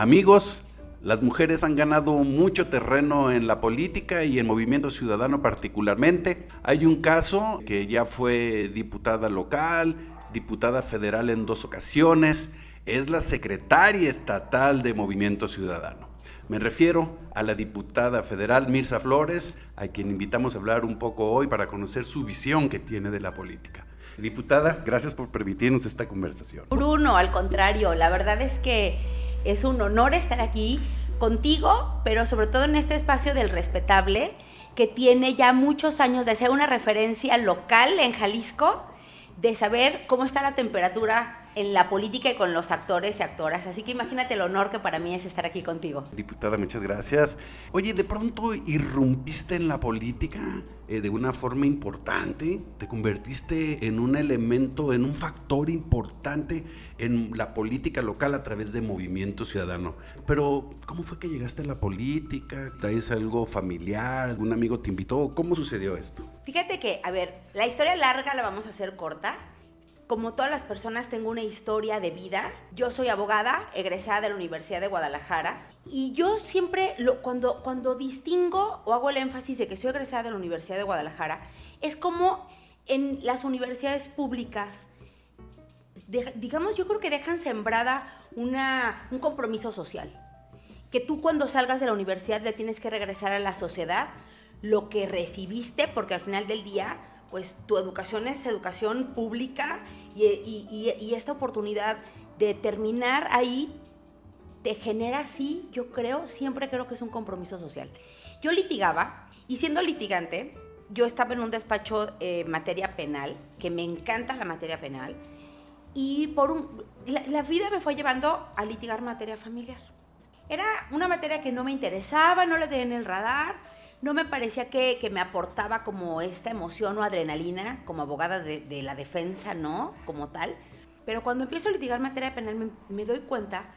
Amigos, las mujeres han ganado mucho terreno en la política y en movimiento ciudadano particularmente. Hay un caso que ya fue diputada local, diputada federal en dos ocasiones, es la secretaria estatal de Movimiento Ciudadano. Me refiero a la diputada federal Mirza Flores, a quien invitamos a hablar un poco hoy para conocer su visión que tiene de la política. Diputada, gracias por permitirnos esta conversación. Bruno, al contrario, la verdad es que es un honor estar aquí contigo, pero sobre todo en este espacio del respetable, que tiene ya muchos años de ser una referencia local en Jalisco, de saber cómo está la temperatura en la política y con los actores y actoras. Así que imagínate el honor que para mí es estar aquí contigo. Diputada, muchas gracias. Oye, de pronto irrumpiste en la política eh, de una forma importante, te convertiste en un elemento, en un factor importante en la política local a través de Movimiento Ciudadano. Pero, ¿cómo fue que llegaste a la política? ¿Traes algo familiar? ¿Algún amigo te invitó? ¿Cómo sucedió esto? Fíjate que, a ver, la historia larga la vamos a hacer corta como todas las personas, tengo una historia de vida. Yo soy abogada, egresada de la Universidad de Guadalajara. Y yo siempre, lo, cuando, cuando distingo o hago el énfasis de que soy egresada de la Universidad de Guadalajara, es como en las universidades públicas, digamos, yo creo que dejan sembrada una, un compromiso social. Que tú cuando salgas de la universidad le tienes que regresar a la sociedad lo que recibiste, porque al final del día pues tu educación es educación pública y, esta oportunidad de terminar ahí te genera, sí, yo creo, siempre creo que es un compromiso social. Yo litigaba y siendo litigante, yo estaba en un despacho eh, materia penal, que me encanta la materia penal, y por un, la, la vida me fue llevando a litigar materia familiar. Era una materia que no me interesaba, no le tenía en el radar, no me parecía que, me aportaba como esta emoción o adrenalina como abogada de, la defensa, ¿no? Como tal. Pero cuando empiezo a litigar materia penal me, doy cuenta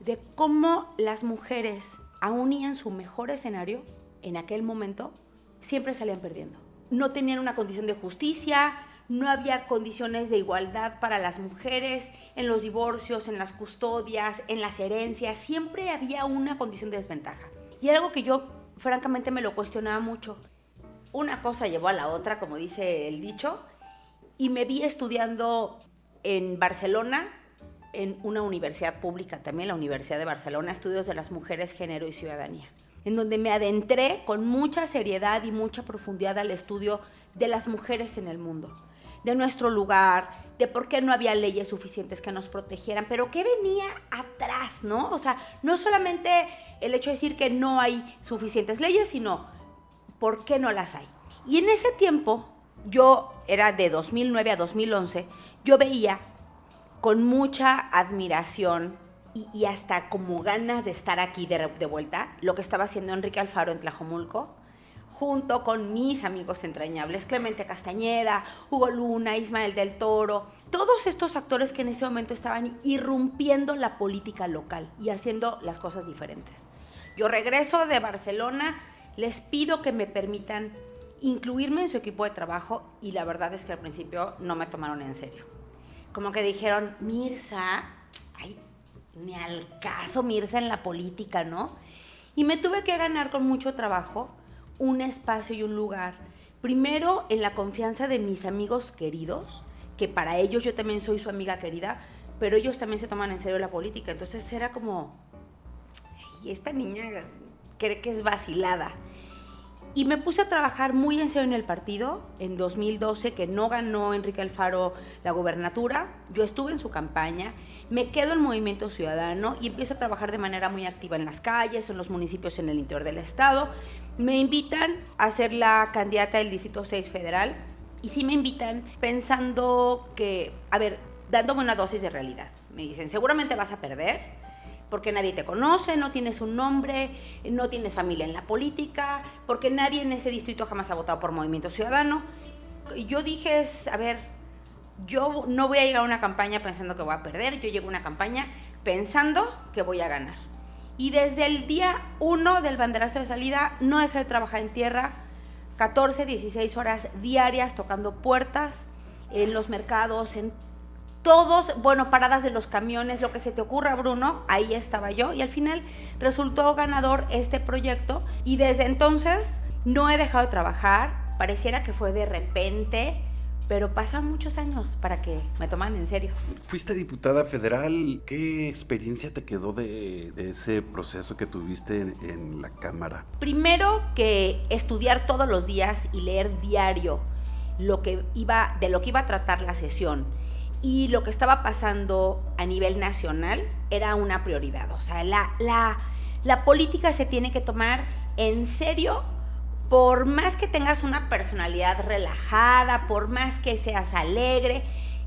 de cómo las mujeres, aún y en su mejor escenario, en aquel momento, siempre salían perdiendo. No tenían una condición de justicia, no había condiciones de igualdad para las mujeres en los divorcios, en las custodias, en las herencias, siempre había una condición de desventaja. Y algo que yo francamente me lo cuestionaba mucho. Una cosa llevó a la otra, como dice el dicho, y me vi estudiando en Barcelona, en una universidad pública también, la Universidad de Barcelona, Estudios de las Mujeres, Género y Ciudadanía, en donde me adentré con mucha seriedad y mucha profundidad al estudio de las mujeres en el mundo, de nuestro lugar, de por qué no había leyes suficientes que nos protegieran, pero qué venía atrás, ¿no? O sea, no solamente el hecho de decir que no hay suficientes leyes, sino por qué no las hay. Y en ese tiempo, yo era de 2009 a 2011, yo veía con mucha admiración y, hasta como ganas de estar aquí de, de vuelta lo que estaba haciendo Enrique Alfaro en Tlajomulco, junto con mis amigos entrañables, Clemente Castañeda, Hugo Luna, Ismael del Toro, todos estos actores que en ese momento estaban irrumpiendo la política local y haciendo las cosas diferentes. Yo regreso de Barcelona, les pido que me permitan incluirme en su equipo de trabajo y la verdad es que al principio no me tomaron en serio. Como que dijeron, Mirza, ay, ni al caso Mirza en la política, ¿no? Y me tuve que ganar con mucho trabajo un espacio y un lugar, primero en la confianza de mis amigos queridos, que para ellos yo también soy su amiga querida, pero ellos también se toman en serio la política. Entonces era como, y esta niña cree que es vacilada. Y me puse a trabajar muy en serio en el partido. En 2012, que no ganó Enrique Alfaro la gobernatura, yo estuve en su campaña, me quedo en Movimiento Ciudadano y empiezo a trabajar de manera muy activa en las calles, en los municipios en el interior del estado. Me invitan a ser la candidata del Distrito 6 Federal y sí me invitan pensando que, a ver, dándome una dosis de realidad. Me dicen, seguramente vas a perder, porque nadie te conoce, no tienes un nombre, no tienes familia en la política, porque nadie en ese distrito jamás ha votado por Movimiento Ciudadano. Yo dije, a ver, yo no voy a llegar a una campaña pensando que voy a perder, yo llego a una campaña pensando que voy a ganar. Y desde el día 1 del banderazo de salida no dejé de trabajar en tierra, 14, 16 horas diarias tocando puertas en los mercados, en todos, bueno, paradas de los camiones, lo que se te ocurra, Bruno, ahí estaba yo. Y al final resultó ganador este proyecto. Y desde entonces no he dejado de trabajar. Pareciera que fue de repente pero pasan muchos años para que me toman en serio. Fuiste diputada federal, ¿qué experiencia te quedó de, ese proceso que tuviste en, en, la Cámara? Primero que estudiar todos los días y leer diario lo que iba, de lo que iba a tratar la sesión y lo que estaba pasando a nivel nacional era una prioridad. O sea, la, la, la política se tiene que tomar en serio por más que tengas una personalidad relajada, por más que seas alegre,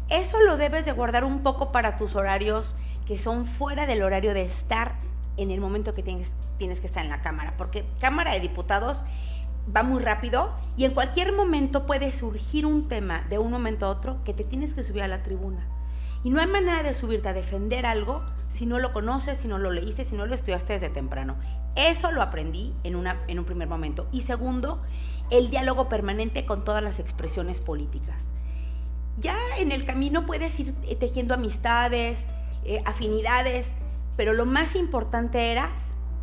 eso lo debes de guardar un poco para tus horarios que son fuera del horario de estar en el momento que tienes, que estar en la Cámara, porque Cámara de Diputados va muy rápido y en cualquier momento puede surgir un tema de un momento a otro que te tienes que subir a la tribuna. Y no hay manera de subirte a defender algo si no lo conoces, si no lo leíste, si no lo estudiaste desde temprano. Eso lo aprendí en, una, en un primer momento. Y segundo, el diálogo permanente con todas las expresiones políticas. Ya en el camino puedes ir eh, tejiendo amistades, eh, afinidades, pero lo más importante era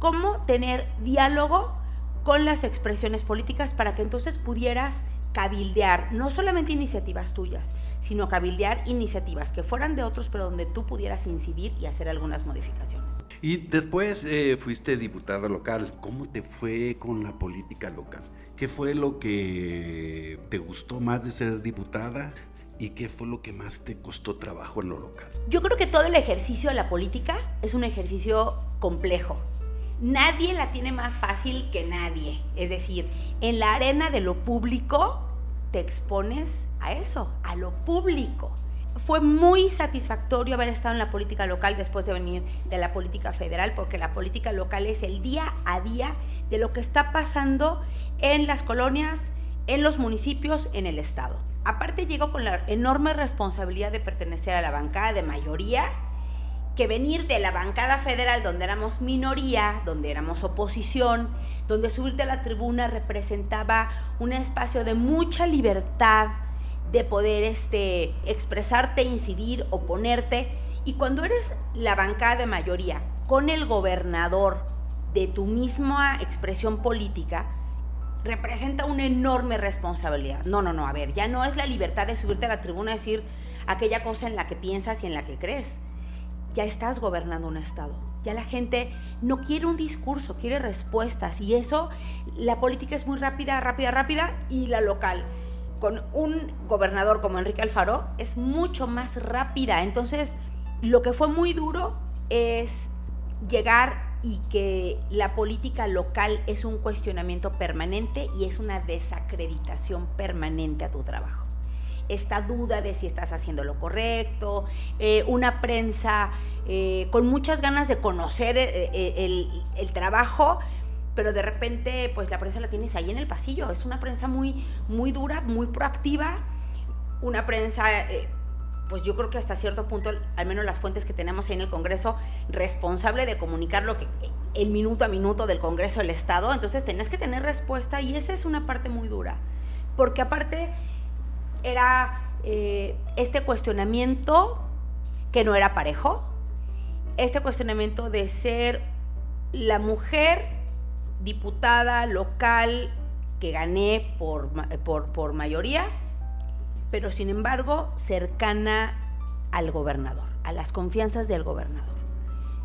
cómo tener diálogo con las expresiones políticas para que entonces pudieras cabildear no solamente iniciativas tuyas, sino cabildear iniciativas que fueran de otros, pero donde tú pudieras incidir y hacer algunas modificaciones. Y después eh, fuiste diputada local. ¿Cómo te fue con la política local? ¿Qué fue lo que te gustó más de ser diputada? ¿Y qué fue lo que más te costó trabajo en lo local? Yo creo que todo el ejercicio de la política es un ejercicio complejo nadie la tiene más fácil que nadie. Es decir, en la arena de lo público te expones a eso, a lo público. Fue muy satisfactorio haber estado en la política local después de venir de la política federal, porque la política local es el día a día de lo que está pasando en las colonias, en los municipios, en el Estado. Aparte llego con la enorme responsabilidad de pertenecer a la bancada de mayoría que venir de la bancada federal donde éramos minoría, donde éramos oposición, donde subirte a la tribuna representaba un espacio de mucha libertad de poder este, expresarte, incidir, oponerte. Y cuando eres la bancada de mayoría con el gobernador de tu misma expresión política, representa una enorme responsabilidad. No, no, no, a ver, ya no es la libertad de subirte a la tribuna y decir aquella cosa en la que piensas y en la que crees ya estás gobernando un Estado. Ya la gente no quiere un discurso, quiere respuestas. Y eso, la política es muy rápida, rápida, rápida. Y la local, con un gobernador como Enrique Alfaro, es mucho más rápida. Entonces, lo que fue muy duro es llegar y que la política local es un cuestionamiento permanente y es una desacreditación permanente a tu trabajo esta duda de si estás haciendo lo correcto, eh, una prensa eh, con muchas ganas de conocer eh, el, trabajo, pero de repente pues la prensa la tienes ahí en el pasillo. Es una prensa muy, muy dura, muy proactiva, una prensa... pues yo creo que hasta cierto punto, al menos las fuentes que tenemos ahí en el Congreso, responsable de comunicar lo que el minuto a minuto del Congreso del Estado, entonces tenés que tener respuesta y esa es una parte muy dura, porque aparte era eh, este cuestionamiento que no era parejo, este cuestionamiento de ser la mujer diputada local que gané por, por, mayoría, pero sin embargo cercana al gobernador, a las confianzas del gobernador.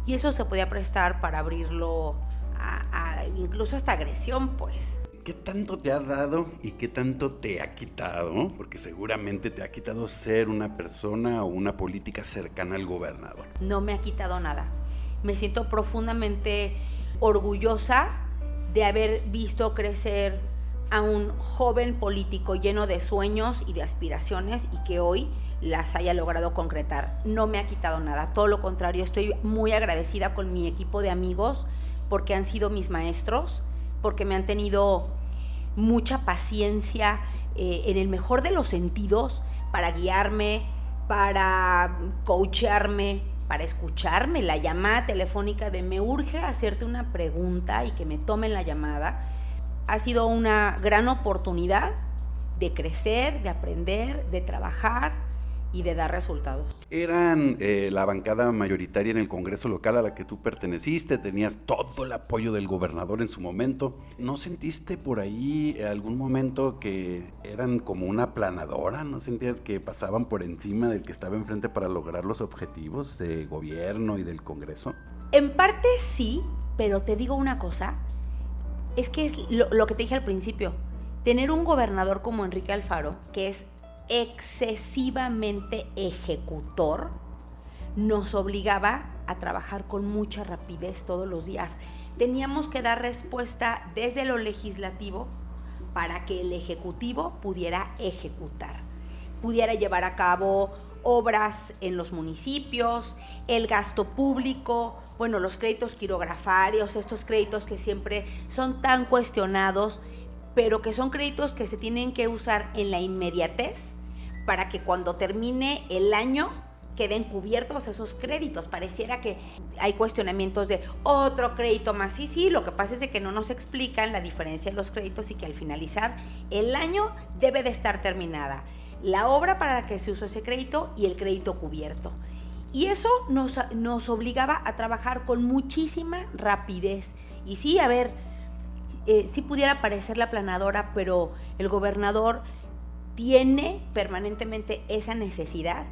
Y eso se podía prestar para abrirlo a, a incluso esta agresión, pues. ¿Qué tanto te ha dado y qué tanto te ha quitado? Porque seguramente te ha quitado ser una persona o una política cercana al gobernador. No me ha quitado nada. Me siento profundamente orgullosa de haber visto crecer a un joven político lleno de sueños y de aspiraciones y que hoy las haya logrado concretar. No me ha quitado nada, todo lo contrario, estoy muy agradecida con mi equipo de amigos porque han sido mis maestros, porque me han tenido mucha paciencia, eh, en el mejor de los sentidos, para guiarme, para coacharme, para escucharme. La llamada telefónica de me urge hacerte una pregunta y que me tomen la llamada ha sido una gran oportunidad de crecer, de aprender, de trabajar y de dar resultados. Eran eh, la bancada mayoritaria en el Congreso local a la que tú perteneciste, tenías todo el apoyo del gobernador en su momento. ¿No sentiste por ahí algún momento que eran como una planadora? ¿No sentías que pasaban por encima del que estaba enfrente para lograr los objetivos de gobierno y del Congreso? En parte sí, pero te digo una cosa, es que es lo, lo que te dije al principio, tener un gobernador como Enrique Alfaro, que es excesivamente ejecutor, nos obligaba a trabajar con mucha rapidez todos los días. Teníamos que dar respuesta desde lo legislativo para que el ejecutivo pudiera ejecutar, pudiera llevar a cabo obras en los municipios, el gasto público, bueno, los créditos quirografarios, estos créditos que siempre son tan cuestionados, pero que son créditos que se tienen que usar en la inmediatez para que cuando termine el año queden cubiertos esos créditos. Pareciera que hay cuestionamientos de otro crédito más. Sí, sí, lo que pasa es de que no nos explican la diferencia de los créditos y que al finalizar el año debe de estar terminada la obra para la que se usó ese crédito y el crédito cubierto. Y eso nos, nos obligaba a trabajar con muchísima rapidez. Y sí, a ver, eh, sí pudiera parecer la planadora, pero el gobernador tiene permanentemente esa necesidad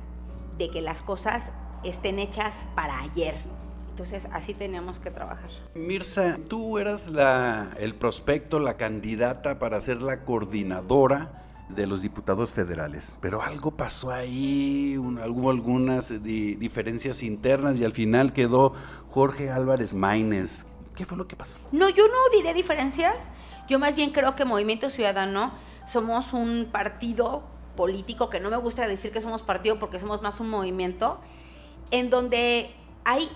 de que las cosas estén hechas para ayer. Entonces así teníamos que trabajar. Mirza, tú eras la, el prospecto, la candidata para ser la coordinadora de los diputados federales, pero algo pasó ahí, hubo algunas diferencias internas y al final quedó Jorge Álvarez Maínez. ¿Qué fue lo que pasó? No, yo no diré diferencias, yo más bien creo que Movimiento Ciudadano somos un partido político, que no me gusta decir que somos partido porque somos más un movimiento, en donde hay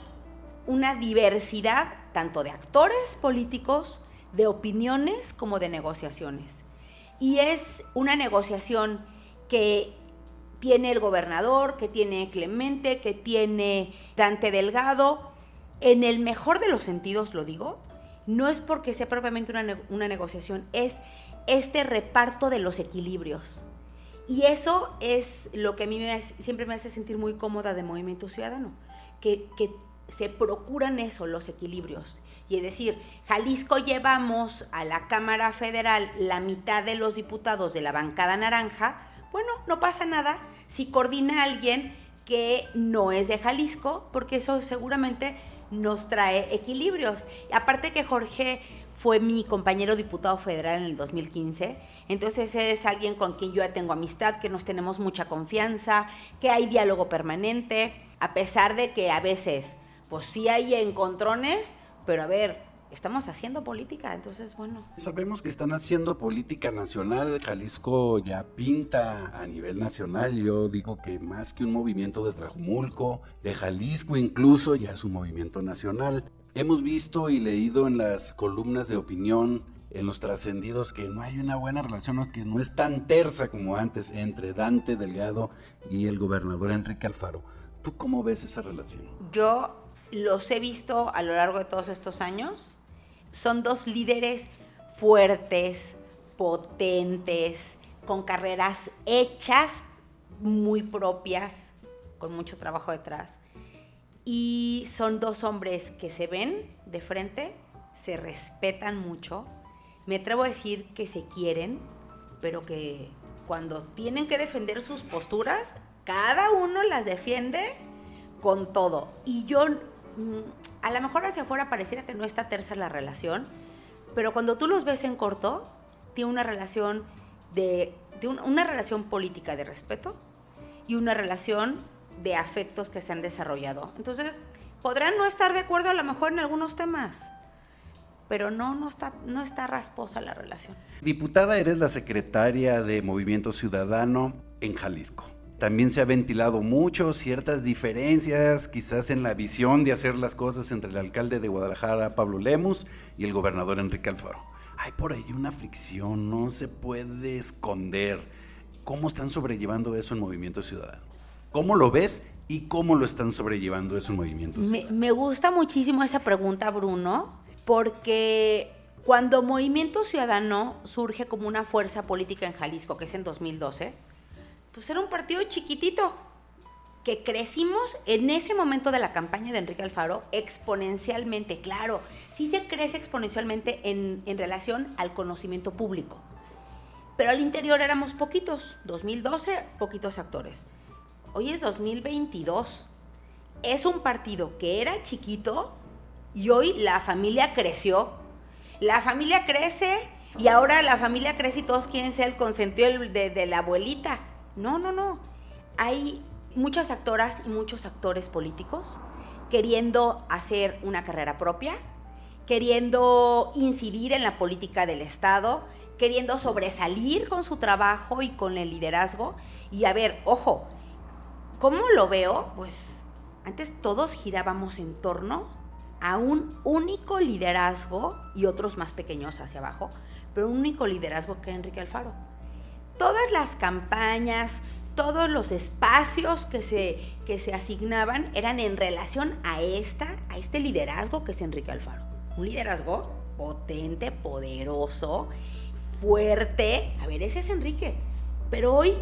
una diversidad tanto de actores políticos, de opiniones como de negociaciones. Y es una negociación que tiene el gobernador, que tiene Clemente, que tiene Dante Delgado. En el mejor de los sentidos lo digo, no es porque sea propiamente una, una negociación, es este reparto de los equilibrios. Y eso es lo que a mí siempre me hace sentir muy cómoda de Movimiento Ciudadano, que, se procuran eso, los equilibrios. Y es decir, Jalisco llevamos a la Cámara Federal la mitad de los diputados de la bancada naranja, bueno, no pasa nada si coordina alguien que no es de Jalisco, porque eso seguramente nos trae equilibrios. Aparte que Jorge fue mi compañero diputado federal en el 2015. Entonces es alguien con quien yo tengo amistad, que nos tenemos mucha confianza, que hay diálogo permanente, a pesar de que a veces, pues sí hay encontrones, pero a ver, estamos haciendo política, entonces bueno. Sabemos que están haciendo política nacional, Jalisco ya pinta a nivel nacional, yo digo que más que un movimiento de Trajumulco, de Jalisco incluso ya es un movimiento nacional. Hemos visto y leído en las columnas de opinión, en los trascendidos, que no hay una buena relación, que no es tan tersa como antes entre Dante Delgado y el gobernador Enrique Alfaro. ¿Tú cómo ves esa relación? Yo los he visto a lo largo de todos estos años. Son dos líderes fuertes, potentes, con carreras hechas, muy propias, con mucho trabajo detrás y son dos hombres que se ven de frente, se respetan mucho, me atrevo a decir que se quieren, pero que cuando tienen que defender sus posturas, cada uno las defiende con todo. Y yo, mm, a lo mejor hacia afuera pareciera que no está tersa la relación, pero cuando tú los ves en corto, tiene una relación de, una relación política de respeto y una relación de afectos que se han desarrollado. Entonces, podrán no estar de acuerdo a lo mejor en algunos temas, pero no, no está, no está rasposa la relación. Diputada, eres la secretaria de Movimiento Ciudadano en Jalisco. También se ha ventilado mucho ciertas diferencias, quizás en la visión de hacer las cosas entre el alcalde de Guadalajara, Pablo Lemus, y el gobernador Enrique Alfaro. Hay por ahí una fricción, no se puede esconder. ¿Cómo están sobrellevando eso en Movimiento Ciudadano? ¿Cómo lo ves y cómo lo están sobrellevando esos movimientos? Me, gusta muchísimo esa pregunta, Bruno, porque cuando Movimiento Ciudadano surge como una fuerza política en Jalisco, que es en 2012, pues era un partido chiquitito, que crecimos en ese momento de la campaña de Enrique Alfaro exponencialmente, claro, sí se crece exponencialmente en, en relación al conocimiento público. Pero al interior éramos poquitos, 2012, poquitos actores. Hoy es 2022. Es un partido que era chiquito y hoy la familia creció. La familia crece y ahora la familia crece y todos quieren ser el consentido de, de la abuelita. No, no, no. Hay muchas actoras y muchos actores políticos queriendo hacer una carrera propia, queriendo incidir en la política del Estado, queriendo sobresalir con su trabajo y con el liderazgo. Y a ver, ojo, ¿cómo lo veo? Pues antes todos girábamos en torno a un único liderazgo y otros más pequeños hacia abajo, pero un único liderazgo que Enrique Alfaro. Todas las campañas, todos los espacios que se, que se asignaban eran en relación a, esta, a este liderazgo que es Enrique Alfaro. Un liderazgo potente, poderoso, fuerte. A ver, ese es Enrique. Pero hoy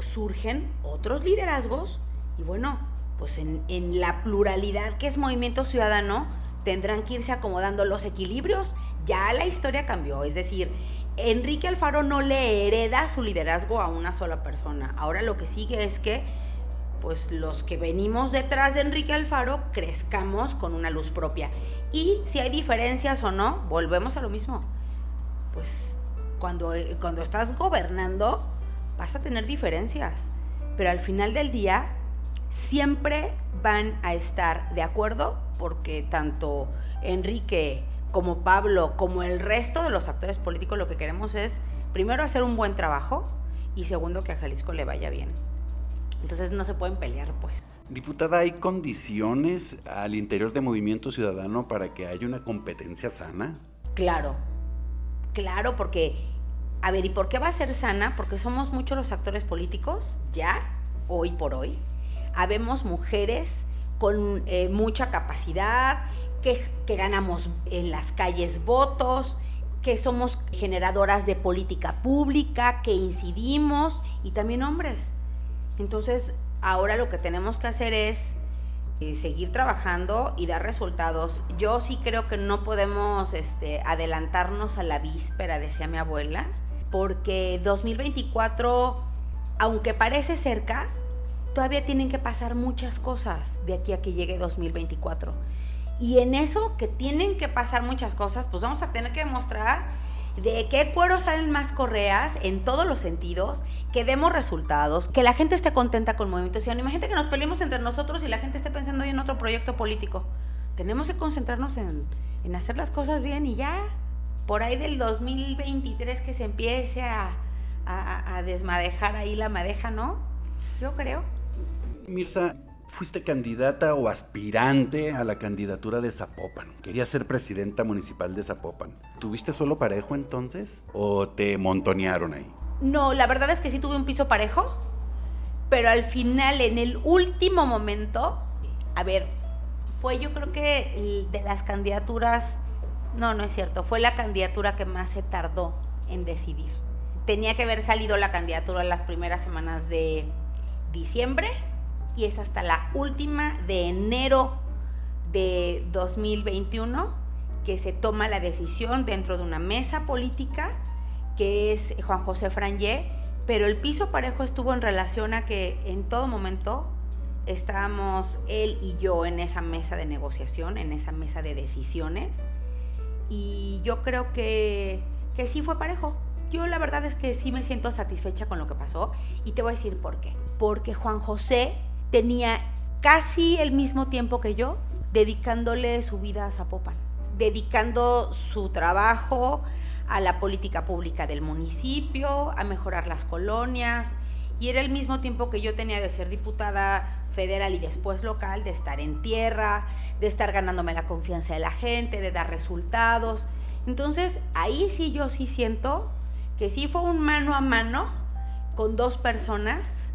surgen otros liderazgos y bueno, pues en, en la pluralidad que es Movimiento Ciudadano, tendrán que irse acomodando los equilibrios. Ya la historia cambió, es decir, Enrique Alfaro no le hereda su liderazgo a una sola persona. Ahora lo que sigue es que pues los que venimos detrás de Enrique Alfaro crezcamos con una luz propia. Y si hay diferencias o no, volvemos a lo mismo. Pues cuando, cuando estás gobernando vas a tener diferencias, pero al final del día siempre van a estar de acuerdo porque tanto Enrique como Pablo, como el resto de los actores políticos, lo que queremos es, primero, hacer un buen trabajo y segundo, que a Jalisco le vaya bien. Entonces no se pueden pelear, pues. Diputada, ¿hay condiciones al interior de Movimiento Ciudadano para que haya una competencia sana? Claro, claro, porque, a ver, ¿y por qué va a ser sana? Porque somos muchos los actores políticos, ya, hoy por hoy. Habemos mujeres con eh, mucha capacidad, que, ganamos en las calles votos, que somos generadoras de política pública, que incidimos y también hombres. Entonces, ahora lo que tenemos que hacer es eh, seguir trabajando y dar resultados. Yo sí creo que no podemos este, adelantarnos a la víspera, decía mi abuela, porque 2024, aunque parece cerca, todavía tienen que pasar muchas cosas de aquí a que llegue 2024. Y en eso que tienen que pasar muchas cosas, pues vamos a tener que demostrar de qué cuero salen más correas en todos los sentidos, que demos resultados, que la gente esté contenta con movimiento ciudadano. Imagínate que nos peleemos entre nosotros y la gente esté pensando en otro proyecto político. Tenemos que concentrarnos en, en hacer las cosas bien y ya, por ahí del 2023 que se empiece a, a, a desmadejar ahí la madeja, ¿no? Yo creo. Mirza, fuiste candidata o aspirante a la candidatura de Zapopan. Quería ser presidenta municipal de Zapopan. ¿Tuviste solo parejo entonces o te montonearon ahí? No, la verdad es que sí tuve un piso parejo, pero al final, en el último momento, a ver, fue yo creo que de las candidaturas, no, no es cierto, fue la candidatura que más se tardó en decidir. Tenía que haber salido la candidatura las primeras semanas de diciembre y es hasta la última de enero de 2021 que se toma la decisión dentro de una mesa política que es Juan José Frangé, pero el piso parejo estuvo en relación a que en todo momento estábamos él y yo en esa mesa de negociación, en esa mesa de decisiones, y yo creo que, que sí fue parejo. Yo la verdad es que sí me siento satisfecha con lo que pasó y te voy a decir por qué. Porque Juan José tenía casi el mismo tiempo que yo dedicándole su vida a Zapopan, dedicando su trabajo a la política pública del municipio, a mejorar las colonias, y era el mismo tiempo que yo tenía de ser diputada federal y después local, de estar en tierra, de estar ganándome la confianza de la gente, de dar resultados. Entonces, ahí sí yo sí siento que sí fue un mano a mano con dos personas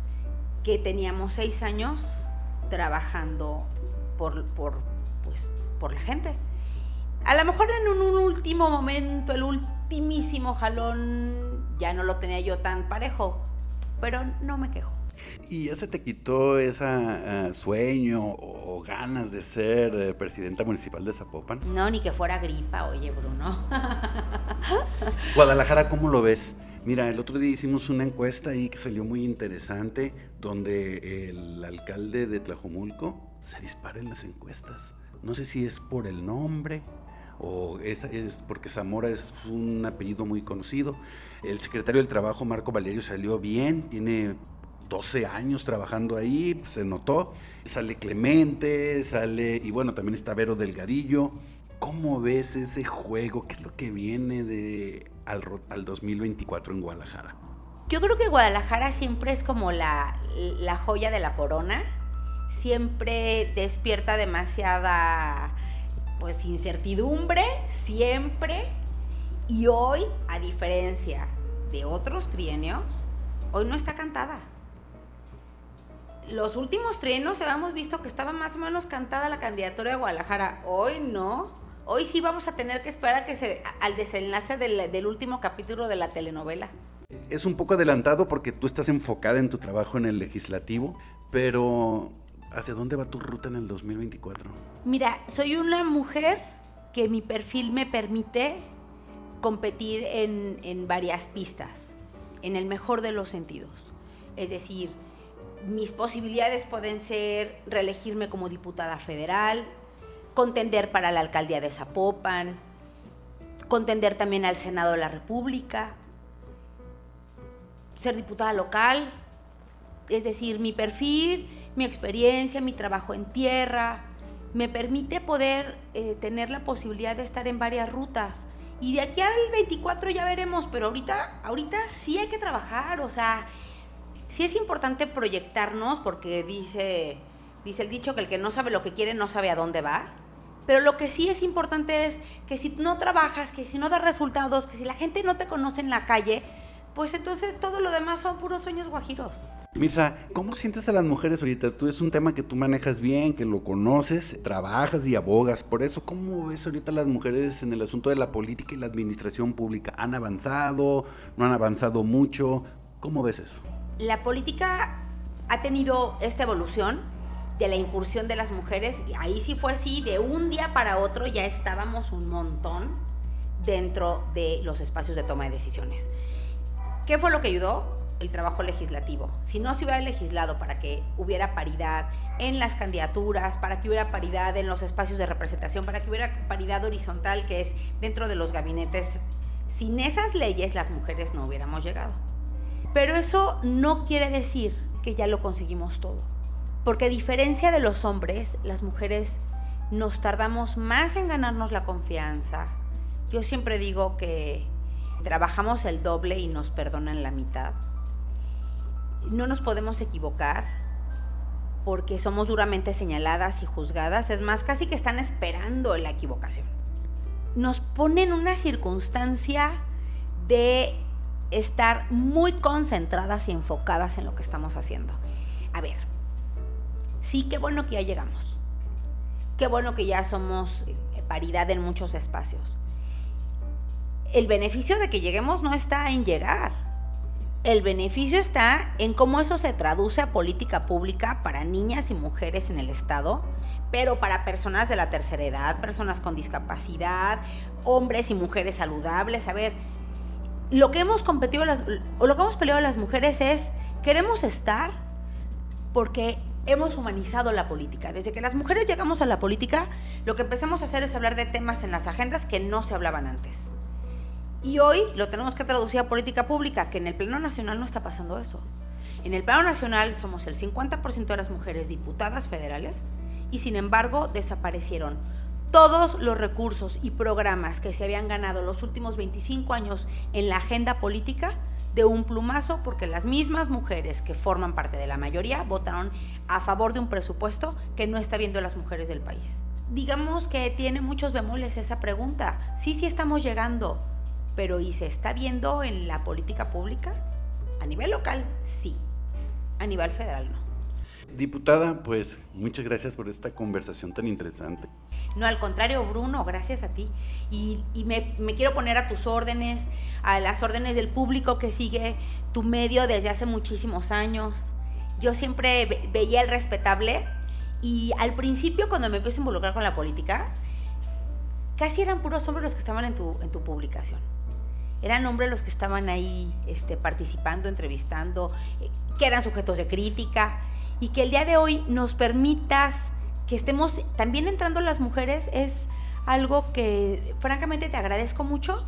que teníamos seis años trabajando por, por, pues, por la gente. A lo mejor en un, un, último momento, el ultimísimo jalón, ya no lo tenía yo tan parejo, pero no me quejo. ¿Y ya se te quitó ese sueño o, ganas de ser eh, presidenta municipal de Zapopan? No, ni que fuera gripa, oye, Bruno. Guadalajara, ¿cómo lo ves? Mira, el otro día hicimos una encuesta ahí que salió muy interesante, donde el alcalde de Tlajomulco se dispara en las encuestas. No sé si es por el nombre o es, porque Zamora es un apellido muy conocido. El secretario del Trabajo, Marco Valerio, salió bien, tiene 12 años trabajando ahí, pues, se notó. Sale Clemente, sale, y bueno, también está Vero Delgadillo. ¿Cómo ves ese juego? ¿Qué es lo que viene de al, al 2024 en Guadalajara? Yo creo que Guadalajara siempre es como la, la joya de la corona. Siempre despierta demasiada pues incertidumbre, siempre. Y hoy, a diferencia de otros trienios, hoy no está cantada los últimos trienios habíamos visto que estaba más o menos cantada la candidatura de Guadalajara. Hoy no. Hoy sí vamos a tener que esperar a que se, al desenlace del, del último capítulo de la telenovela. Es un poco adelantado porque tú estás enfocada en tu trabajo en el legislativo, pero ¿hacia dónde va tu ruta en el 2024? Mira, soy una mujer que mi perfil me permite competir en, en varias pistas, en el mejor de los sentidos. Es decir, mis posibilidades pueden ser reelegirme como diputada federal, contender para la alcaldía de Zapopan, contender también al Senado de la República, ser diputada local, es decir, mi perfil, mi experiencia, mi trabajo en tierra, me permite poder eh, tener la posibilidad de estar en varias rutas. Y de aquí al 24 ya veremos, pero ahorita, ahorita sí hay que trabajar, o sea, sí es importante proyectarnos porque dice, dice el dicho que el que no sabe lo que quiere no sabe a dónde va. Pero lo que sí es importante es que si no trabajas, que si no das resultados, que si la gente no te conoce en la calle, pues entonces todo lo demás son puros sueños guajiros. Misa, ¿cómo sientes a las mujeres ahorita? Tú es un tema que tú manejas bien, que lo conoces, trabajas y abogas. Por eso, ¿cómo ves ahorita las mujeres en el asunto de la política y la administración pública? ¿Han avanzado? ¿No han avanzado mucho? ¿Cómo ves eso? la política ha tenido esta evolución de la incursión de las mujeres, y ahí sí fue así, de un día para otro ya estábamos un montón dentro de los espacios de toma de decisiones. ¿Qué fue lo que ayudó? El trabajo legislativo. Si no se hubiera legislado para que hubiera paridad en las candidaturas, para que hubiera paridad en los espacios de representación, para que hubiera paridad horizontal, que es dentro de los gabinetes, sin esas leyes las mujeres no hubiéramos llegado. Pero eso no quiere decir que ya lo conseguimos todo. Porque a diferencia de los hombres, las mujeres nos tardamos más en ganarnos la confianza. Yo siempre digo que trabajamos el doble y nos perdonan la mitad. No nos podemos equivocar porque somos duramente señaladas y juzgadas. Es más, casi que están esperando la equivocación. Nos ponen una circunstancia de estar muy concentradas y enfocadas en lo que estamos haciendo. A ver, sí, qué bueno que ya llegamos. Qué bueno que ya somos eh, paridad en muchos espacios. El beneficio de que lleguemos no está en llegar. El beneficio está en cómo eso se traduce a política pública para niñas y mujeres en el Estado, pero para personas de la tercera edad, personas con discapacidad, hombres y mujeres saludables. A ver, lo que hemos competido o lo que hemos peleado las mujeres es queremos estar porque hemos humanizado la política. Desde que las mujeres llegamos a la política, lo que empezamos a hacer es hablar de temas en las agendas que no se hablaban antes. Y hoy lo tenemos que traducir a política pública, que en el plano nacional no está pasando eso. En el plano nacional somos el 50% de las mujeres diputadas federales y sin embargo desaparecieron todos los recursos y programas que se habían ganado los últimos 25 años en la agenda política de un plumazo porque las mismas mujeres que forman parte de la mayoría votaron a favor de un presupuesto que no está viendo las mujeres del país. Digamos que tiene muchos bemoles esa pregunta. Sí, sí estamos llegando, pero ¿y se está viendo en la política pública? A nivel local, sí. A nivel federal, no. Diputada, pues muchas gracias por esta conversación tan interesante. No, al contrario, Bruno, gracias a ti. Y, me, me, quiero poner a tus órdenes, a las órdenes del público que sigue tu medio desde hace muchísimos años. Yo siempre veía el respetable y al principio cuando me empecé a involucrar con la política, casi eran puros hombres los que estaban en tu, en tu publicación. Eran hombres los que estaban ahí este, participando, entrevistando, eh, que eran sujetos de crítica y que el día de hoy nos permitas que estemos también entrando las mujeres es algo que francamente te agradezco mucho,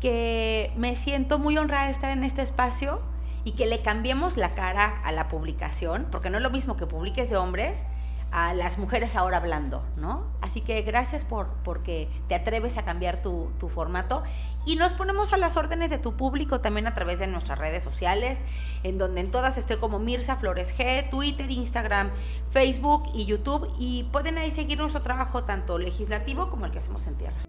que me siento muy honrada de estar en este espacio y que le cambiemos la cara a la publicación, porque no es lo mismo que publiques de hombres a las mujeres ahora hablando, ¿no? Así que gracias por porque te atreves a cambiar tu, tu, formato y nos ponemos a las órdenes de tu público también a través de nuestras redes sociales, en donde en todas estoy como Mirza Flores G, Twitter, Instagram, Facebook y YouTube y pueden ahí seguir nuestro trabajo tanto legislativo como el que hacemos en tierra.